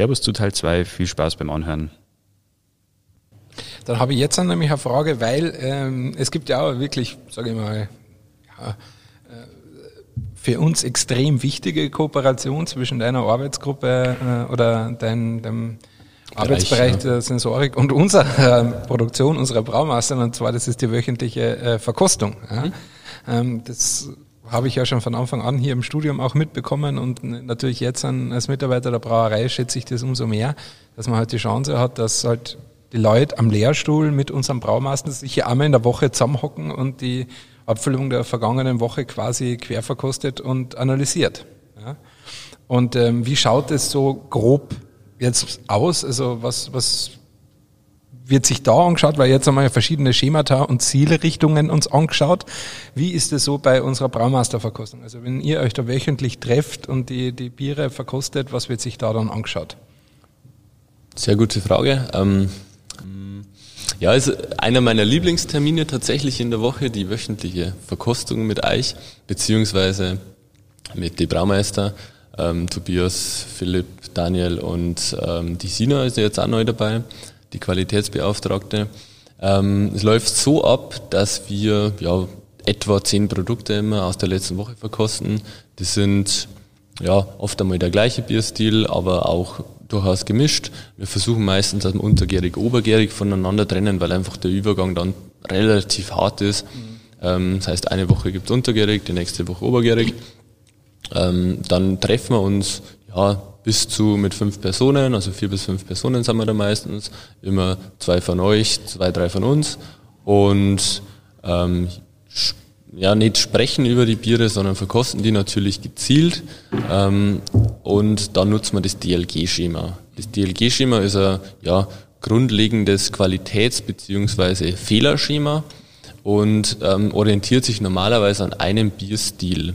Servus zu Teil 2. Viel Spaß beim Anhören. Dann habe ich jetzt nämlich eine Frage, weil ähm, es gibt ja auch wirklich, sage ich mal, ja, äh, für uns extrem wichtige Kooperation zwischen deiner Arbeitsgruppe äh, oder dein, deinem Arbeitsbereich ja. der Sensorik und unserer äh, Produktion, unserer Braumeister, und zwar das ist die wöchentliche äh, Verkostung. Ja. Mhm. Ähm, das habe ich ja schon von Anfang an hier im Studium auch mitbekommen und natürlich jetzt als Mitarbeiter der Brauerei schätze ich das umso mehr, dass man halt die Chance hat, dass halt die Leute am Lehrstuhl mit unserem Braumeister sich hier einmal in der Woche zusammenhocken und die Abfüllung der vergangenen Woche quasi quer verkostet und analysiert. Ja. Und ähm, wie schaut es so grob jetzt aus? Also was, was wird sich da angeschaut, weil jetzt haben wir ja verschiedene Schemata und Zielrichtungen uns angeschaut. Wie ist es so bei unserer Braumeisterverkostung? Also wenn ihr euch da wöchentlich trefft und die, die Biere verkostet, was wird sich da dann angeschaut? Sehr gute Frage. Ähm, ja, ist einer meiner Lieblingstermine tatsächlich in der Woche, die wöchentliche Verkostung mit euch, beziehungsweise mit den Braumeister. Ähm, Tobias, Philipp, Daniel und ähm, die Sina ist jetzt auch neu dabei die Qualitätsbeauftragte. Ähm, es läuft so ab, dass wir ja, etwa zehn Produkte immer aus der letzten Woche verkosten. Die sind ja oft einmal der gleiche Bierstil, aber auch durchaus gemischt. Wir versuchen meistens, dass wir untergärig, obergärig voneinander trennen, weil einfach der Übergang dann relativ hart ist. Mhm. Das heißt, eine Woche gibt es untergärig, die nächste Woche obergärig. Ähm, dann treffen wir uns ja bis zu mit fünf Personen, also vier bis fünf Personen sind wir da meistens, immer zwei von euch, zwei, drei von uns und ähm, ja, nicht sprechen über die Biere, sondern verkosten die natürlich gezielt ähm, und dann nutzen wir das DLG-Schema. Das DLG-Schema ist ein ja, grundlegendes Qualitäts- bzw. Fehlerschema und ähm, orientiert sich normalerweise an einem Bierstil.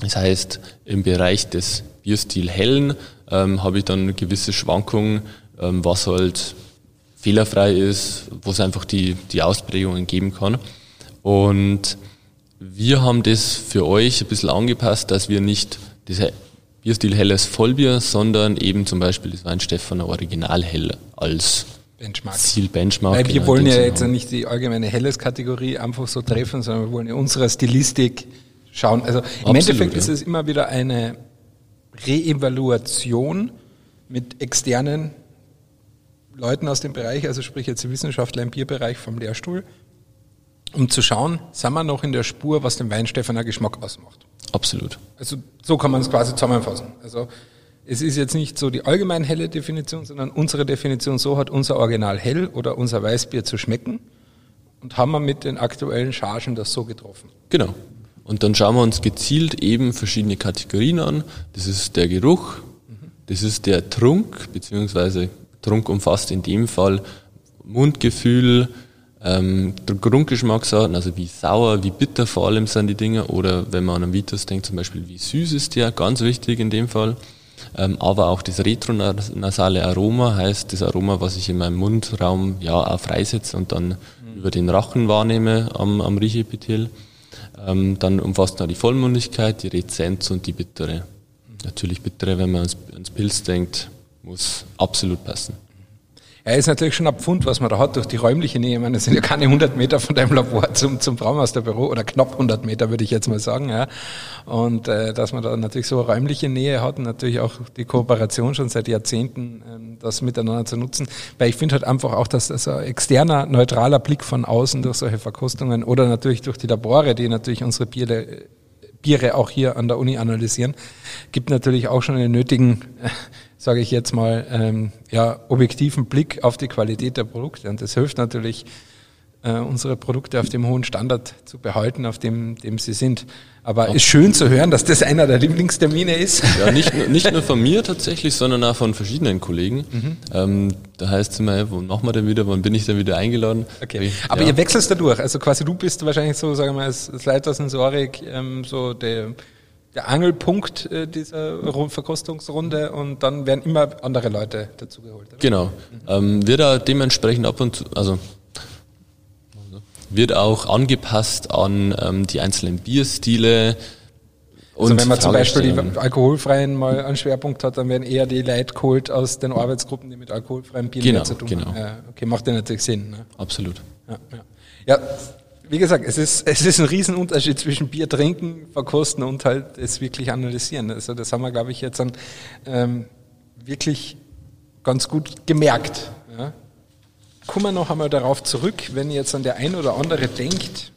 Das heißt, im Bereich des Bierstil hellen ähm, habe ich dann gewisse Schwankungen, ähm, was halt fehlerfrei ist, wo es einfach die, die Ausprägungen geben kann. Und wir haben das für euch ein bisschen angepasst, dass wir nicht diese Bierstil helles Vollbier, sondern eben zum Beispiel das Weinstephaner Original hell als Benchmark. Ziel Benchmark. Weil wir genau, wollen ja jetzt nicht die allgemeine Helles-Kategorie einfach so treffen, sondern wir wollen ja unsere Stilistik schauen. Also im Absolut, Endeffekt ja. ist es immer wieder eine Reevaluation mit externen Leuten aus dem Bereich, also sprich jetzt Wissenschaftler im Bierbereich vom Lehrstuhl, um zu schauen, sind wir noch in der Spur, was den Weinstefaner Geschmack ausmacht. Absolut. Also so kann man es quasi zusammenfassen. Also es ist jetzt nicht so die allgemein helle Definition, sondern unsere Definition, so hat unser Original hell oder unser Weißbier zu schmecken und haben wir mit den aktuellen Chargen das so getroffen. Genau. Und dann schauen wir uns gezielt eben verschiedene Kategorien an. Das ist der Geruch, das ist der Trunk, beziehungsweise Trunk umfasst in dem Fall Mundgefühl, ähm, Grundgeschmacksarten, also wie sauer, wie bitter vor allem sind die Dinge, oder wenn man an einen Vitus denkt, zum Beispiel wie süß ist der, ganz wichtig in dem Fall. Ähm, aber auch das retronasale Aroma heißt das Aroma, was ich in meinem Mundraum ja auch freisetze und dann mhm. über den Rachen wahrnehme am, am Riechepithel. Ähm, dann umfasst noch die Vollmundigkeit, die Rezenz und die bittere. Natürlich bittere, wenn man ans, ans Pilz denkt, muss absolut passen. Er ist natürlich schon ein Pfund, was man da hat durch die räumliche Nähe. Ich meine, es sind ja keine 100 Meter von deinem Labor zum, zum Braumeisterbüro oder knapp 100 Meter, würde ich jetzt mal sagen. Ja. Und äh, dass man da natürlich so eine räumliche Nähe hat und natürlich auch die Kooperation schon seit Jahrzehnten, ähm, das miteinander zu nutzen. Weil ich finde halt einfach auch, dass das ein externer, neutraler Blick von außen durch solche Verkostungen oder natürlich durch die Labore, die natürlich unsere Biere Biere auch hier an der Uni analysieren, gibt natürlich auch schon den nötigen, äh, sage ich jetzt mal, ähm, ja, objektiven Blick auf die Qualität der Produkte. Und das hilft natürlich, äh, unsere Produkte auf dem hohen Standard zu behalten, auf dem, dem sie sind. Aber ist schön zu hören, dass das einer der Lieblingstermine ist. Ja, nicht, nicht nur von mir tatsächlich, sondern auch von verschiedenen Kollegen. Mhm. Ähm, da heißt es immer, wo machen wir denn wieder, wann bin ich denn wieder eingeladen? Okay. Ich, Aber ja. ihr wechselst dadurch. Also quasi du bist wahrscheinlich so, sagen wir mal, als, als Leiter Sensorik ähm, so der, der Angelpunkt äh, dieser Verkostungsrunde und dann werden immer andere Leute dazugeholt. Genau. Mhm. Ähm, wird da dementsprechend ab und zu, also wird auch angepasst an ähm, die einzelnen Bierstile Also wenn man zum Beispiel die alkoholfreien mal einen Schwerpunkt hat, dann werden eher die Leute geholt aus den Arbeitsgruppen, die mit alkoholfreiem Bier genau, zu tun genau. haben. Ja, okay, macht ja natürlich Sinn. Ne? Absolut. Ja, ja. ja, wie gesagt, es ist, es ist ein Riesenunterschied zwischen Bier trinken, verkosten und halt es wirklich analysieren. Also das haben wir, glaube ich, jetzt dann ähm, wirklich ganz gut gemerkt. Ja. Kommen wir noch einmal darauf zurück, wenn jetzt an der ein oder andere denkt,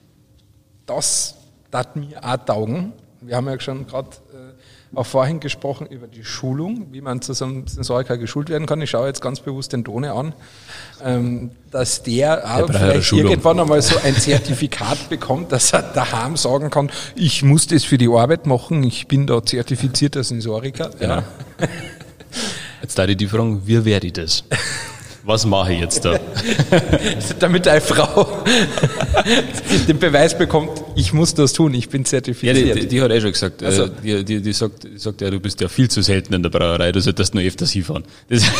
das hat mir auch taugen. Wir haben ja schon gerade äh, auch vorhin gesprochen über die Schulung, wie man zu so einem Sensoriker geschult werden kann. Ich schaue jetzt ganz bewusst den Tone an, ähm, dass der auch vielleicht irgendwann einmal so ein Zertifikat bekommt, dass er daheim sagen kann, ich muss das für die Arbeit machen, ich bin da zertifizierter Sensoriker. Genau. Ja. Jetzt da die Frage, wie werde ich das? Was mache ich jetzt da? Damit eine Frau den Beweis bekommt, ich muss das tun, ich bin zertifiziert. Ja, die, die, die hat eh schon gesagt, also. äh, die, die, die, sagt, die sagt, ja, du bist ja viel zu selten in der Brauerei, du solltest nur öfters hinfahren. Das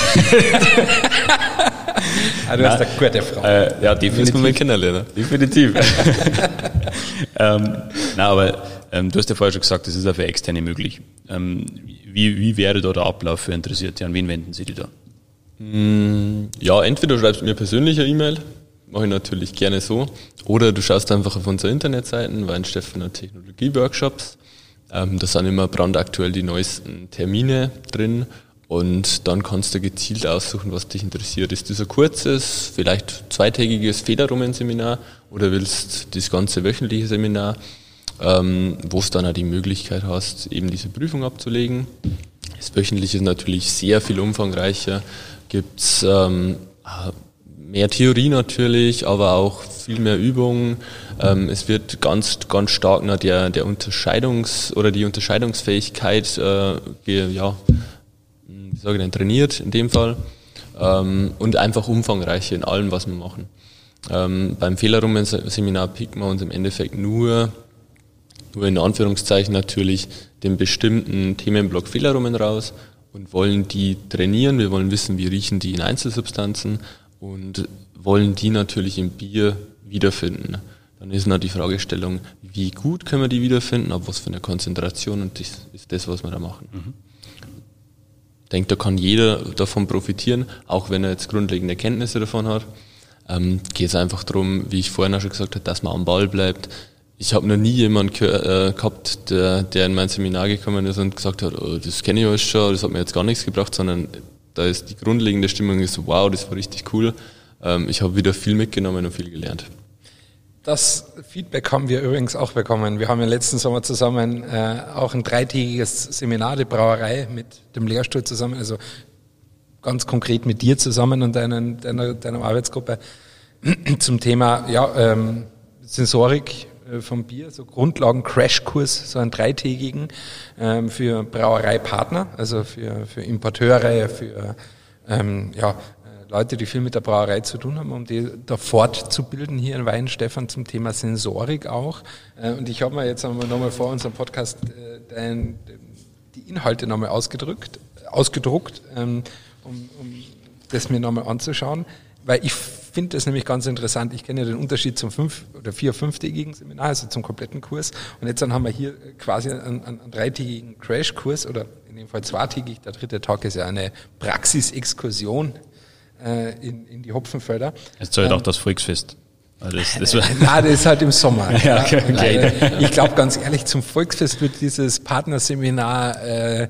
ah, du hast eine gute Frau. Äh, ja, definitiv. Das kennenlernen. Definitiv. ähm, na, aber ähm, du hast ja vorher schon gesagt, das ist auch für Externe möglich. Ähm, wie, wie wäre da der Ablauf für Interessierte? An wen wenden Sie die da? Mm, ja, entweder schreibst du mir persönlich eine E-Mail, mache ich natürlich gerne so, oder du schaust einfach auf unsere Internetseiten, Weinstefan Technologie-Workshops. Ähm, da sind immer brandaktuell die neuesten Termine drin und dann kannst du gezielt aussuchen, was dich interessiert. Ist das ein kurzes, vielleicht zweitägiges Federrumen-Seminar oder willst das ganze wöchentliche Seminar? ähm, wo es dann auch die Möglichkeit hast, eben diese Prüfung abzulegen. Das wöchentliche ist natürlich sehr viel umfangreicher, gibt es ähm, mehr Theorie natürlich, aber auch viel mehr Übungen. Ähm, es wird ganz, ganz stark nach der, der Unterscheidungs- oder die Unterscheidungsfähigkeit, äh, ja, wie sage ich denn, trainiert in dem Fall. Ähm, und einfach umfangreicher in allem, was wir machen. Ähm, beim Fehlerrumen-Seminar picken wir uns im Endeffekt nur nur in Anführungszeichen natürlich den bestimmten Themenblock Fehlaromen raus und wollen die trainieren. Wir wollen wissen, wie riechen die in Einzelsubstanzen und wollen die natürlich im Bier wiederfinden. Dann ist noch die Fragestellung, wie gut können wir die wiederfinden, ab was für eine Konzentration und das ist das, was wir da machen. Mhm. Ich denke, da kann jeder davon profitieren, auch wenn er jetzt grundlegende Kenntnisse davon hat. Ähm, geht es einfach darum, wie ich vorhin auch schon gesagt habe, dass man am Ball bleibt, ich habe noch nie jemanden äh, gehabt, der, der in mein Seminar gekommen ist und gesagt hat, oh, das kenne ich alles schon, das hat mir jetzt gar nichts gebracht, sondern da ist die grundlegende Stimmung so, wow, das war richtig cool. Ähm, ich habe wieder viel mitgenommen und viel gelernt. Das Feedback haben wir übrigens auch bekommen. Wir haben ja letzten Sommer zusammen äh, auch ein dreitägiges Seminar, die Brauerei mit dem Lehrstuhl zusammen, also ganz konkret mit dir zusammen und deiner, deiner, deiner Arbeitsgruppe zum Thema ja, ähm, Sensorik vom Bier, so Grundlagen-Crashkurs, so einen dreitägigen ähm, für Brauereipartner, also für, für Importeure, für ähm, ja, äh, Leute, die viel mit der Brauerei zu tun haben, um die da fortzubilden hier in Weinstefan zum Thema Sensorik auch. Äh, und ich habe mir jetzt nochmal vor unserem Podcast äh, die Inhalte nochmal ausgedrückt, ausgedruckt, ähm, um, um das mir nochmal anzuschauen, weil ich finde das nämlich ganz interessant. Ich kenne ja den Unterschied zum fünf- oder vier-, fünftägigen Seminar, also zum kompletten Kurs. Und jetzt dann haben wir hier quasi einen, einen, dreitägigen Crashkurs oder in dem Fall zweitägig. Der dritte Tag ist ja eine Praxisexkursion äh, in, in die Hopfenfelder. Jetzt soll ähm, auch das Volksfest. Das, das Nein, das ist halt im Sommer. ja, okay, okay. Ich glaube ganz ehrlich, zum Volksfest wird dieses Partnerseminar äh,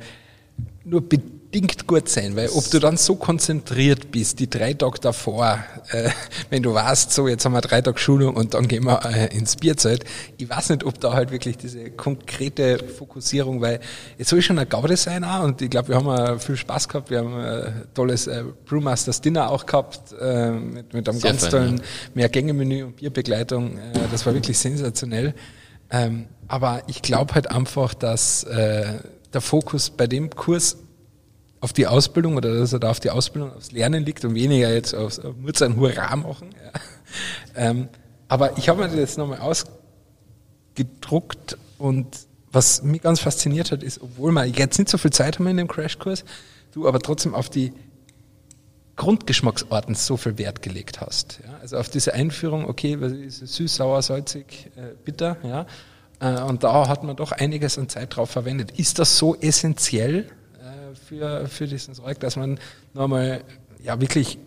nur bedingt bedingt gut sein, weil ob du dann so konzentriert bist, die drei Tage davor, äh, wenn du weißt, so jetzt haben wir drei Tage Schulung und dann gehen wir äh, ins Bierzelt, ich weiß nicht, ob da halt wirklich diese konkrete Fokussierung, weil es soll schon eine Gaude sein auch und ich glaube, wir haben äh, viel Spaß gehabt, wir haben ein äh, tolles äh, Brewmasters Dinner auch gehabt, äh, mit, mit einem Sehr ganz fein, tollen ja. Mehrgänge-Menü und Bierbegleitung, äh, das war wirklich sensationell. Ähm, aber ich glaube halt einfach, dass äh, der Fokus bei dem Kurs auf die Ausbildung oder dass er da auf die Ausbildung, aufs Lernen liegt und weniger jetzt aufs auf Murz ein Hurra machen. Ja. Ähm, aber ich habe mir das jetzt nochmal ausgedruckt und was mich ganz fasziniert hat, ist, obwohl wir jetzt nicht so viel Zeit haben in dem Crashkurs, du aber trotzdem auf die Grundgeschmacksarten so viel Wert gelegt hast. Ja. Also auf diese Einführung, okay, was ist süß, sauer, salzig, äh, bitter, ja. Äh, und da hat man doch einiges an Zeit drauf verwendet. Ist das so essentiell äh, für, für diesen Zeug, dass man nochmal ja wirklich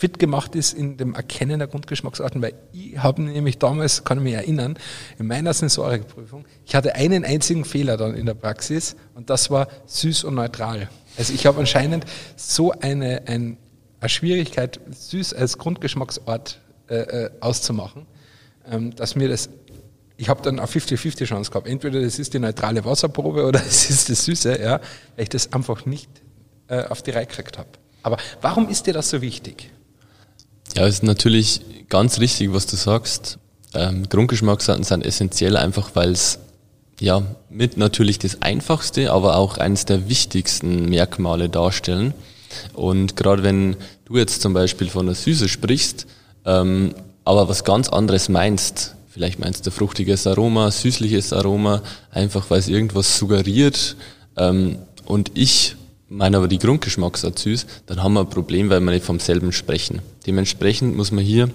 fit gemacht ist in dem Erkennen der Grundgeschmacksarten, weil ich habe nämlich damals, kann ich mich erinnern, in meiner Sensorikprüfung, ich hatte einen einzigen Fehler dann in der Praxis und das war süß und neutral. Also ich habe anscheinend so eine, ein, eine Schwierigkeit, süß als Grundgeschmacksort äh, äh, auszumachen, ähm, dass mir das ich habe dann eine 50-50 Chance gehabt. Entweder das ist die neutrale Wasserprobe oder es ist das Süße, ja, weil ich das einfach nicht äh, auf die Reihe gekriegt habe. Aber warum ist dir das so wichtig? Ja, es ist natürlich ganz richtig, was du sagst. Ähm, Grundgeschmacksarten sind essentiell, einfach weil es ja mit natürlich das einfachste, aber auch eines der wichtigsten Merkmale darstellen. Und gerade wenn du jetzt zum Beispiel von der Süße sprichst, ähm, aber was ganz anderes meinst, vielleicht meinst du fruchtiges Aroma, süßliches Aroma, einfach weil es irgendwas suggeriert, ähm, und ich meine aber die Grundgeschmacksart süß, dann haben wir ein Problem, weil wir nicht vom selben sprechen. Dementsprechend muss man hier,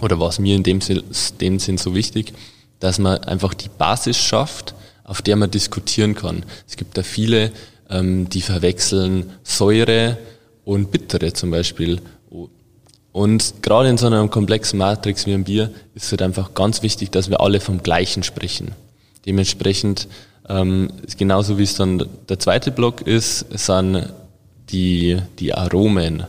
oder was mir in dem Sinn, dem Sinn so wichtig, dass man einfach die Basis schafft, auf der man diskutieren kann. Es gibt da viele, ähm, die verwechseln Säure und Bittere zum Beispiel. Und gerade in so einer komplexen Matrix wie ein Bier ist es halt einfach ganz wichtig, dass wir alle vom Gleichen sprechen. Dementsprechend ähm, genauso wie es dann der zweite Block ist, sind die, die Aromen,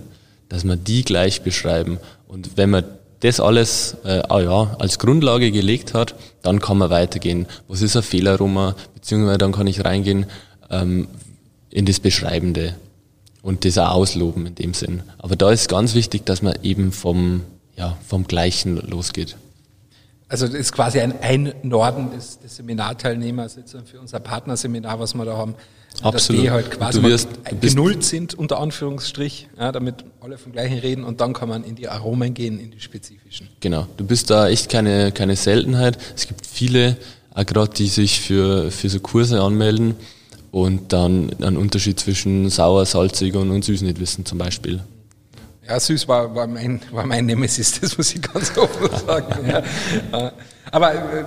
dass wir die gleich beschreiben. Und wenn man das alles äh, ah ja, als Grundlage gelegt hat, dann kann man weitergehen. Was ist ein Fehlaroma? Beziehungsweise dann kann ich reingehen ähm, in das Beschreibende und das auch ausloben in dem Sinn. Aber da ist ganz wichtig, dass man eben vom, ja, vom Gleichen losgeht. Also das ist quasi ein Einnorden des, des Seminarteilnehmers jetzt für unser Partnerseminar, was wir da haben. Absolut. Dass die halt quasi du wirst, du genullt sind, unter Anführungsstrich, ja, damit alle vom Gleichen reden und dann kann man in die Aromen gehen, in die spezifischen. Genau. Du bist da echt keine, keine Seltenheit. Es gibt viele, auch gerade die sich für, für so Kurse anmelden und dann einen Unterschied zwischen sauer, salzig und, und süß nicht wissen zum Beispiel. Ja, süß war, war, mein, war mein Nemesis, das muss ich ganz offen sagen. ja. Aber äh,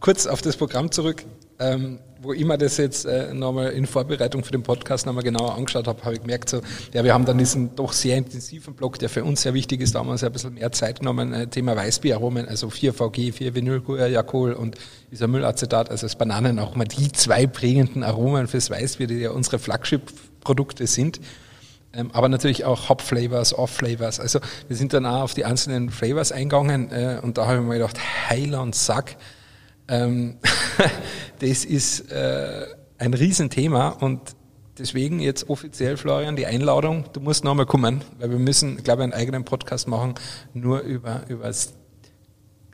kurz auf das Programm zurück. Ähm, wo ich mir das jetzt äh, nochmal in Vorbereitung für den Podcast nochmal genauer angeschaut habe, habe ich gemerkt, so, ja, wir haben dann diesen doch sehr intensiven Block, der für uns sehr wichtig ist, da haben wir uns ein bisschen mehr Zeit genommen, äh, Thema Weißbieraromen, also 4VG, 4-Vinylguajacol und Isomylacetat, also das Bananenaroma, die zwei prägenden Aromen fürs Weißbier, die ja unsere Flagship-Produkte sind. Ähm, aber natürlich auch Hop-Flavors, Off-Flavors. Also wir sind dann auch auf die einzelnen Flavors eingegangen äh, und da habe ich mir gedacht, Heiland Sack, ähm, das ist äh, ein Riesenthema und deswegen jetzt offiziell, Florian, die Einladung, du musst nochmal kommen, weil wir müssen, glaube ich, einen eigenen Podcast machen, nur über, über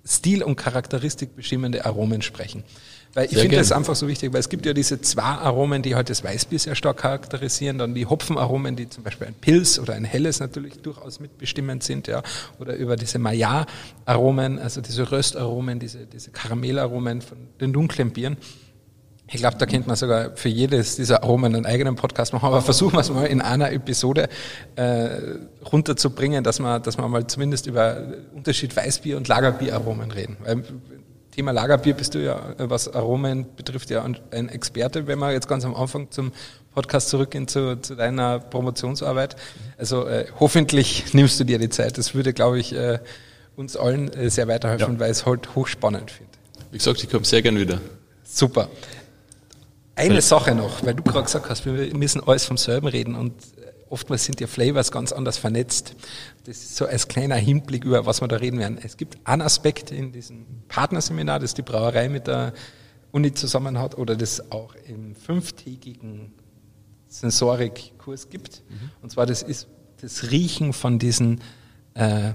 Stil- und Charakteristik bestimmende Aromen sprechen. Weil ich finde das einfach so wichtig, weil es gibt ja diese zwei Aromen, die halt das Weißbier sehr stark charakterisieren, dann die Hopfenaromen, die zum Beispiel ein Pilz oder ein Helles natürlich durchaus mitbestimmend sind, ja, oder über diese Maillard-Aromen, also diese Röstaromen, diese, diese Karamellaromen von den dunklen Bieren. Ich glaube, da könnte man sogar für jedes dieser Aromen einen eigenen Podcast machen, aber versuchen wir es mal in einer Episode äh, runterzubringen, dass wir, dass wir mal zumindest über Unterschied Weißbier und Lagerbieraromen reden. Weil Thema Lagerbier bist du ja, was Aromen betrifft, ja ein Experte, wenn wir jetzt ganz am Anfang zum Podcast zurückgehen zu, zu deiner Promotionsarbeit. Also äh, hoffentlich nimmst du dir die Zeit. Das würde, glaube ich, äh, uns allen äh, sehr weiterhelfen, ja. weil ich es halt hochspannend finde. Wie gesagt, ich komme sehr gern wieder. Super. Eine Sache noch, weil du gerade gesagt hast, wir müssen alles vom selben reden und oftmals sind ja Flavors ganz anders vernetzt. Das ist so als kleiner Hinblick über, was wir da reden werden. Es gibt einen Aspekt in diesem Partnerseminar, das die Brauerei mit der Uni zusammen hat oder das auch im fünftägigen Sensorikkurs gibt. Mhm. Und zwar das ist das Riechen von diesen äh,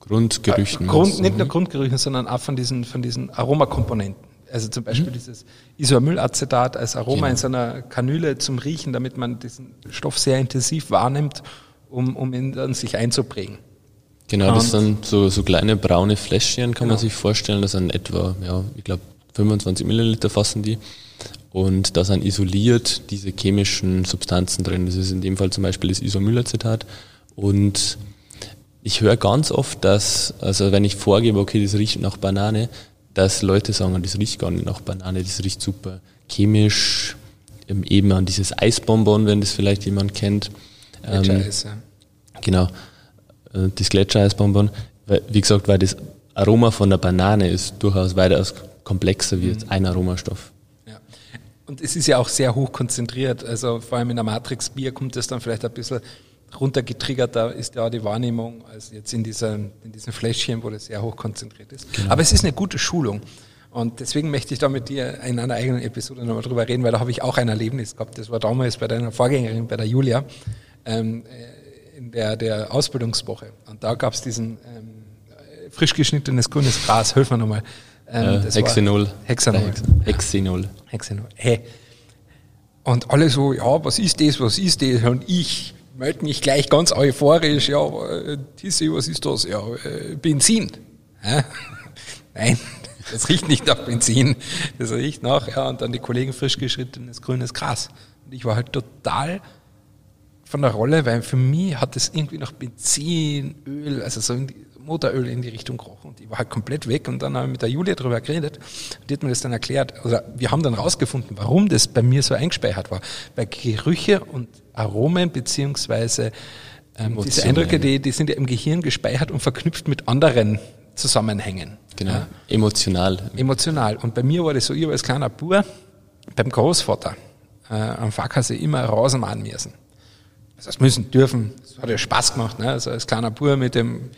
Grundgerüchen. Äh, Grund, nicht nur mhm. Grundgerüchen, sondern auch von diesen, von diesen Aromakomponenten. Also zum Beispiel mhm. dieses Isomylacetat als Aroma genau. in so einer Kanüle zum Riechen, damit man diesen Stoff sehr intensiv wahrnimmt, um, um ihn dann sich einzuprägen. Genau, das sind so, so kleine braune Fläschchen, kann genau. man sich vorstellen. Das sind etwa, ja, ich glaube, 25 Milliliter fassen die. Und da sind isoliert diese chemischen Substanzen drin. Das ist in dem Fall zum Beispiel das Isomylacetat. Und ich höre ganz oft, dass, also wenn ich vorgebe, okay, das riecht nach Banane, dass Leute sagen, das riecht gar nicht nach Banane, das riecht super chemisch, ähm, eben an dieses Eisbonbon, wenn das vielleicht jemand kennt. Gletschereis, ähm, ja. Genau, äh, das Gletschereisbonbon. Wie gesagt, weil das Aroma von der Banane ist durchaus weitaus komplexer wie mhm. ein Aromastoff. Ja. Und es ist ja auch sehr hoch konzentriert. Also vor allem in der Matrix Bier kommt es dann vielleicht ein bisschen runtergetriggert, da ist ja die Wahrnehmung als jetzt in, dieser, in diesem Fläschchen, wo das sehr hoch konzentriert ist. Genau. Aber es ist eine gute Schulung. Und deswegen möchte ich da mit dir in einer eigenen Episode nochmal drüber reden, weil da habe ich auch ein Erlebnis gehabt. Das war damals bei deiner Vorgängerin, bei der Julia, ähm, äh, in der, der Ausbildungswoche. Und da gab es diesen ähm, frisch geschnittenes grünes Gras, hilf mir nochmal. Ähm, äh, Hexenol. Hexenol. Hexenol. Hexenol. Hey. Und alle so, ja, was ist das, was ist das? Und ich melde mich gleich ganz euphorisch, ja, äh, Tissi, was ist das? Ja, äh, Benzin. Ja? Nein, das riecht nicht nach Benzin, das riecht nach, ja, und dann die Kollegen frisch geschrittenes grünes Gras. Und ich war halt total von der Rolle, weil für mich hat es irgendwie nach Benzin, Öl, also so in die, Motoröl in die Richtung gerochen. Und ich war halt komplett weg und dann habe ich mit der Julia darüber geredet und die hat mir das dann erklärt. Oder wir haben dann rausgefunden, warum das bei mir so eingespeichert war. Weil Gerüche und Aromen beziehungsweise ähm, diese Eindrücke, die, die sind ja im Gehirn gespeichert und verknüpft mit anderen Zusammenhängen. Genau, ja. emotional. Emotional. Und bei mir war das so, ich war als kleiner Bub beim Großvater äh, am Fahrkasse immer Rasen müssen. Also das müssen, dürfen. Das hat ja Spaß gemacht. Ne? Also als kleiner Bub mit dem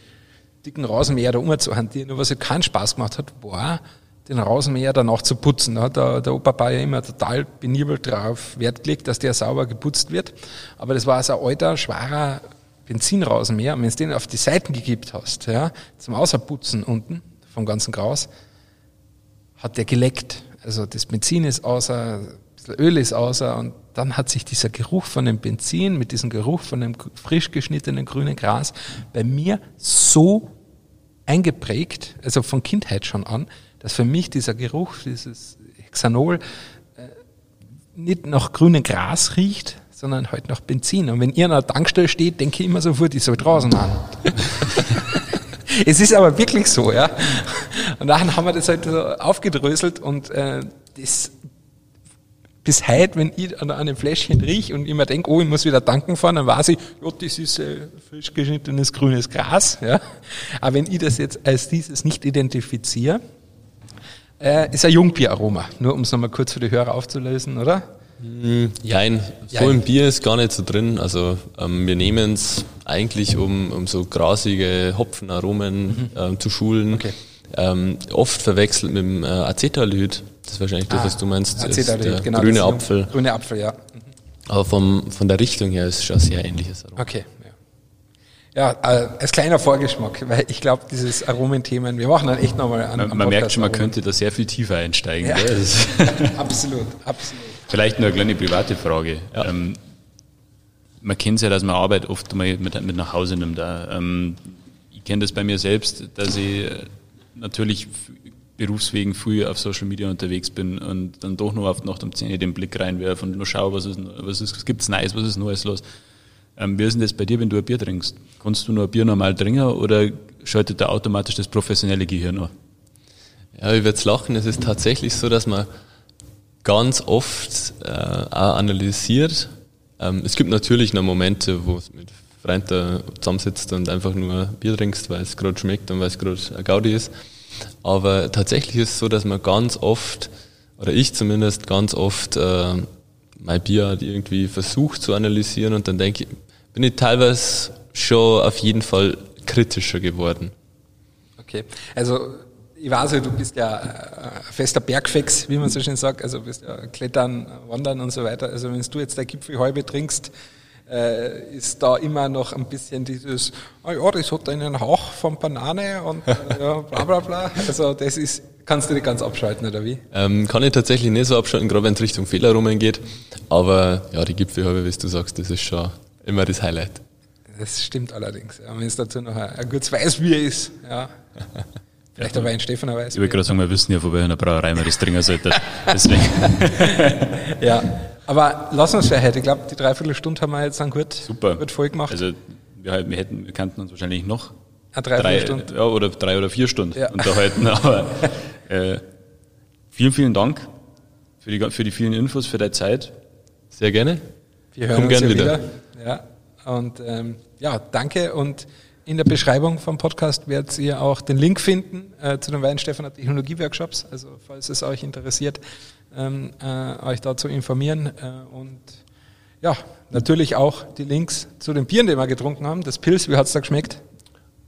dicken Rasenmäher da umzuhantieren. Nur was halt keinen Spaß gemacht hat, war, den Rasenmäher danach zu putzen. Da hat der, der Opa ja immer total benibelt drauf Wert gelegt, dass der sauber geputzt wird. Aber das war also ein alter, schwerer Benzinrasenmäher. Und wenn du den auf die Seiten gekippt hast, ja, zum Außerputzen unten vom ganzen Gras, hat der geleckt. Also das Benzin ist außer, das Öl ist außer und dann hat sich dieser Geruch von dem Benzin mit diesem Geruch von dem frisch geschnittenen grünen Gras bei mir so eingeprägt, also von Kindheit schon an, dass für mich dieser Geruch, dieses Hexanol, äh, nicht nach grünem Gras riecht, sondern halt nach Benzin. Und wenn ihr an einer Tankstelle steht, denke ich immer sofort, ich soll draußen an. es ist aber wirklich so, ja. Und dann haben wir das halt so aufgedröselt und äh, das bis heute, wenn ich an einem Fläschchen rieche und immer denke, oh, ich muss wieder tanken fahren, dann weiß ich, ja, das ist äh, frisch geschnittenes grünes Gras. Ja. Aber wenn ich das jetzt als dieses nicht identifiziere, äh, ist ein Jungbieraroma. Nur um es nochmal kurz für die Hörer aufzulösen, oder? Hm, jein, so Jein. im Bier ist gar nicht so drin. Also ähm, wir nehmen es eigentlich, um, um so grasige Hopfenaromen mhm. ähm, zu schulen. Okay. Ähm, oft verwechselt mit dem äh, Acetaldehyd. Das ist wahrscheinlich ah, das, was du meinst. Acetaldehyd, genau. Grüne Apfel. Grüne Apfel, ja. Mhm. Aber vom, von der Richtung her ist es schon sehr ähnliches Aroma. Okay. Ja, äh, als kleiner Vorgeschmack, weil ich glaube, dieses Aromenthemen, wir machen dann echt nochmal an. Man, man merkt schon, man könnte da sehr viel tiefer einsteigen. Ja. absolut, absolut. Vielleicht nur eine kleine private Frage. Ja. Ähm, man kennt es ja, dass man Arbeit oft mal mit, mit nach Hause nimmt. Ähm, ich kenne das bei mir selbst, dass ich natürlich berufswegen früh auf Social Media unterwegs bin und dann doch noch auf Nacht um 10 Uhr den Blick reinwerfe und nur schaue, was, ist, was, ist, was gibt's Neues, was ist Neues los. Ähm, wie ist denn das bei dir, wenn du ein Bier trinkst? Kannst du nur ein Bier normal trinken oder schaltet da automatisch das professionelle Gehirn an? Ja, ich jetzt lachen. Es ist tatsächlich so, dass man ganz oft äh, auch analysiert. Ähm, es gibt natürlich noch Momente, wo es mit Freunden zusammensitzt und einfach nur Bier trinkst, weil es gerade schmeckt und weil es gerade Gaudi ist. Aber tatsächlich ist es so, dass man ganz oft, oder ich zumindest ganz oft, äh, mein Bier halt irgendwie versucht zu analysieren und dann denke ich, bin ich teilweise schon auf jeden Fall kritischer geworden. Okay, also ich weiß du bist ja ein äh, fester Bergfex, wie man so schön sagt, also bist ja Klettern, Wandern und so weiter. Also wenn du jetzt der Gipfelhalbe trinkst, äh, ist da immer noch ein bisschen dieses, ah ja, das hat einen Hauch von Banane und äh, ja, bla bla bla. Also das ist, kannst du nicht ganz abschalten, oder wie? Ähm, kann ich tatsächlich nicht so abschalten, gerade wenn es Richtung Fehlerrumen geht. Aber ja, die Gipfelhalbe, wie du sagst, das ist schon immer das Highlight. Das stimmt allerdings. Ja, wenn es dazu noch ein, ein gutes Weißbier ist, ja. Vielleicht aber ein Stefaner Weißbier. Ich würde gerade sagen, wir wissen ja, von welcher Brauerei man das trinken sollte. Deswegen. ja, aber lass uns vielleicht. Ich glaube, die Dreiviertelstunde haben wir jetzt dann gut, Super. gut voll gemacht. Also wir, wir, hätten, wir kannten uns wahrscheinlich noch eine drei, Stunden. Ja, oder drei oder vier Stunden ja. unterhalten. Aber äh, vielen, vielen Dank für die, für die vielen Infos, für deine Zeit. Sehr gerne. Wir hören Komm uns gerne wieder. wieder. Ja, und ähm, ja, danke. Und in der Beschreibung vom Podcast werdet ihr auch den Link finden äh, zu den Weinstefaner Technologie-Workshops. Also falls es euch interessiert, ähm, äh, euch da zu informieren. Äh, und ja, natürlich auch die Links zu den Bieren, die wir getrunken haben. Das Pilz, wie hat es da geschmeckt?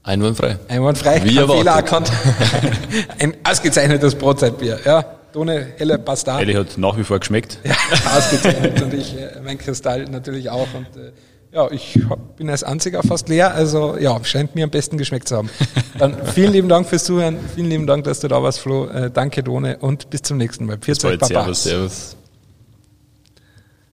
Einwandfrei. Einwandfrei, wie kein Fehler erkannt. Ein ausgezeichnetes Brotzeitbier, ja. Ohne helle Pasta. Helle hat nach wie vor geschmeckt. Ja, ausgezeichnet. und ich, äh, mein Kristall natürlich auch. Und äh, ja, ich bin als einziger fast leer, also ja, scheint mir am besten geschmeckt zu haben. Dann vielen lieben Dank fürs Zuhören, vielen lieben Dank, dass du da warst, Flo. Äh, danke, Done, und bis zum nächsten Mal. Bis bald, Servus. Servus.